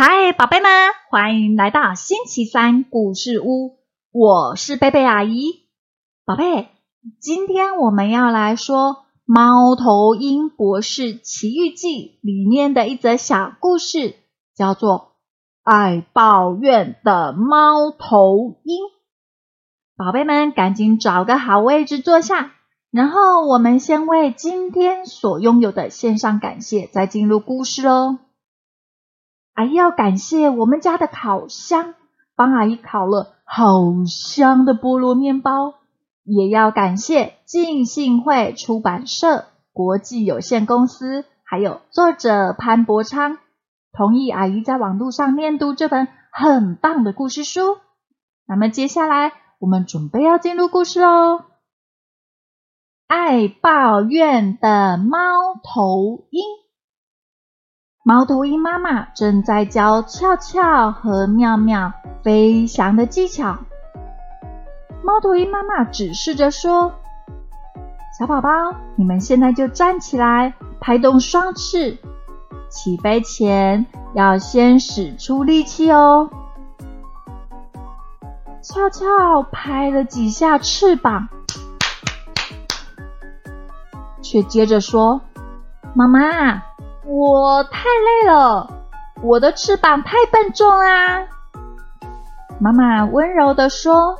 嗨宝贝们，欢迎来到星期三故事屋，我是贝贝阿姨。宝贝，今天我们要来说《猫头鹰博士奇遇记》里面的一则小故事，叫做《爱抱怨的猫头鹰》。宝贝们，赶紧找个好位置坐下，然后我们先为今天所拥有的献上感谢，再进入故事哦。阿姨要感谢我们家的烤箱，帮阿姨烤了好香的菠萝面包。也要感谢浸信会出版社国际有限公司，还有作者潘伯昌，同意阿姨在网络上念读这本很棒的故事书。那么接下来我们准备要进入故事喽。爱抱怨的猫头鹰。猫头鹰妈妈正在教俏俏和妙妙飞翔的技巧。猫头鹰妈妈指示着说：“小宝宝，你们现在就站起来，拍动双翅。起飞前要先使出力气哦。”俏俏拍了几下翅膀，却接着说：“妈妈。”我太累了，我的翅膀太笨重啊！妈妈温柔的说：“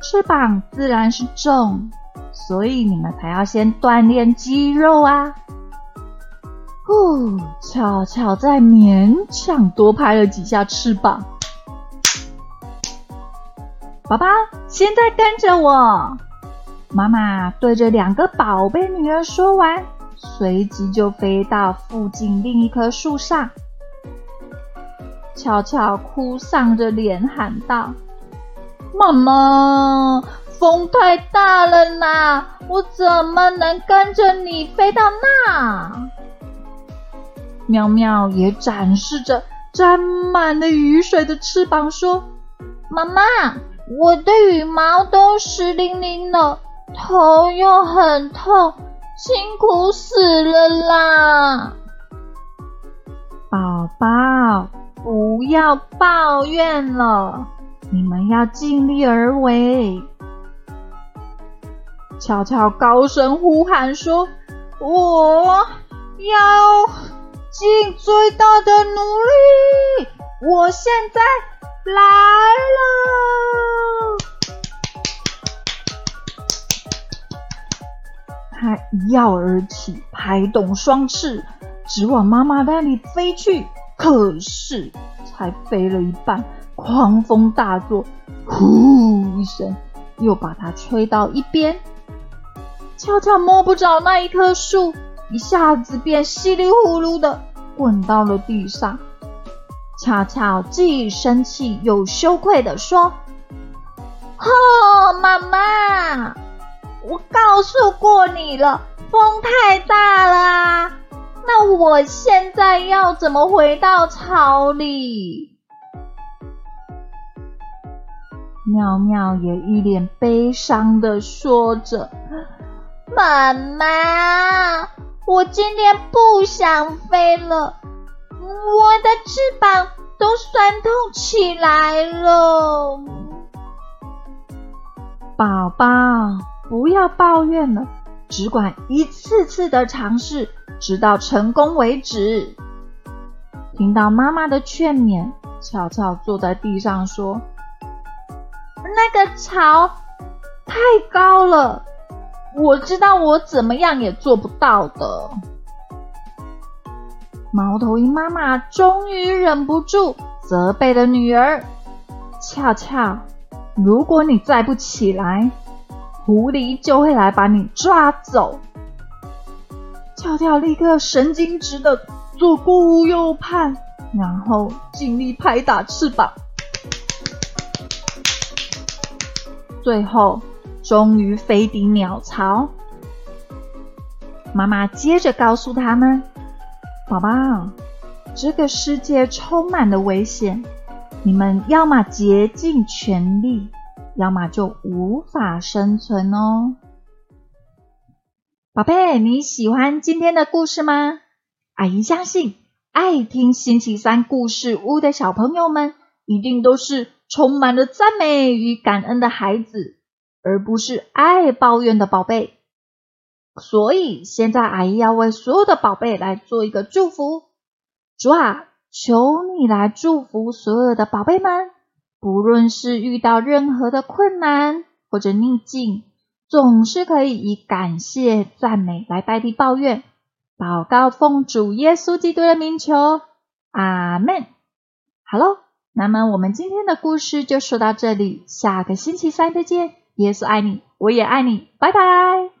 翅膀自然是重，所以你们才要先锻炼肌肉啊。”呼，巧巧再勉强多拍了几下翅膀。宝宝，现在跟着我。妈妈对着两个宝贝女儿说完。随即就飞到附近另一棵树上，巧巧哭丧着脸喊道：“妈妈，风太大了啦，我怎么能跟着你飞到那？”喵喵也展示着沾满了雨水的翅膀，说：“妈妈，我的羽毛都湿淋淋了，头又很痛。”辛苦死了啦！宝宝，不要抱怨了，你们要尽力而为。悄悄高声呼喊说：“我要尽最大的努力，我现在来了。”一跃而起，拍动双翅，直往妈妈那里飞去。可是，才飞了一半，狂风大作，呼一声，又把它吹到一边。悄悄摸不着那一棵树，一下子便稀里呼噜的滚到了地上。悄悄既生气又羞愧的说：“哦，妈妈。”我告诉过你了，风太大了，那我现在要怎么回到巢里？妙妙也一脸悲伤的说着：“妈妈，我今天不想飞了，我的翅膀都酸痛起来了。”宝宝。不要抱怨了，只管一次次的尝试，直到成功为止。听到妈妈的劝勉，巧巧坐在地上说：“那个巢太高了，我知道我怎么样也做不到的。”猫头鹰妈妈终于忍不住责备了女儿：“巧巧，如果你再不起来，”狐狸就会来把你抓走。跳跳立刻神经质的左顾右盼，然后尽力拍打翅膀，最后终于飞抵鸟巢。妈妈接着告诉他们：“宝宝，这个世界充满了危险，你们要么竭尽全力。”要么就无法生存哦，宝贝，你喜欢今天的故事吗？阿姨相信爱听星期三故事屋的小朋友们，一定都是充满了赞美与感恩的孩子，而不是爱抱怨的宝贝。所以现在阿姨要为所有的宝贝来做一个祝福。主啊，求你来祝福所有的宝贝们，不论是遇到任何的困难或者逆境，总是可以以感谢赞美来代替抱怨。祷告奉主耶稣基督的名求，阿门。好喽，那么我们今天的故事就说到这里，下个星期三再见。耶稣爱你，我也爱你，拜拜。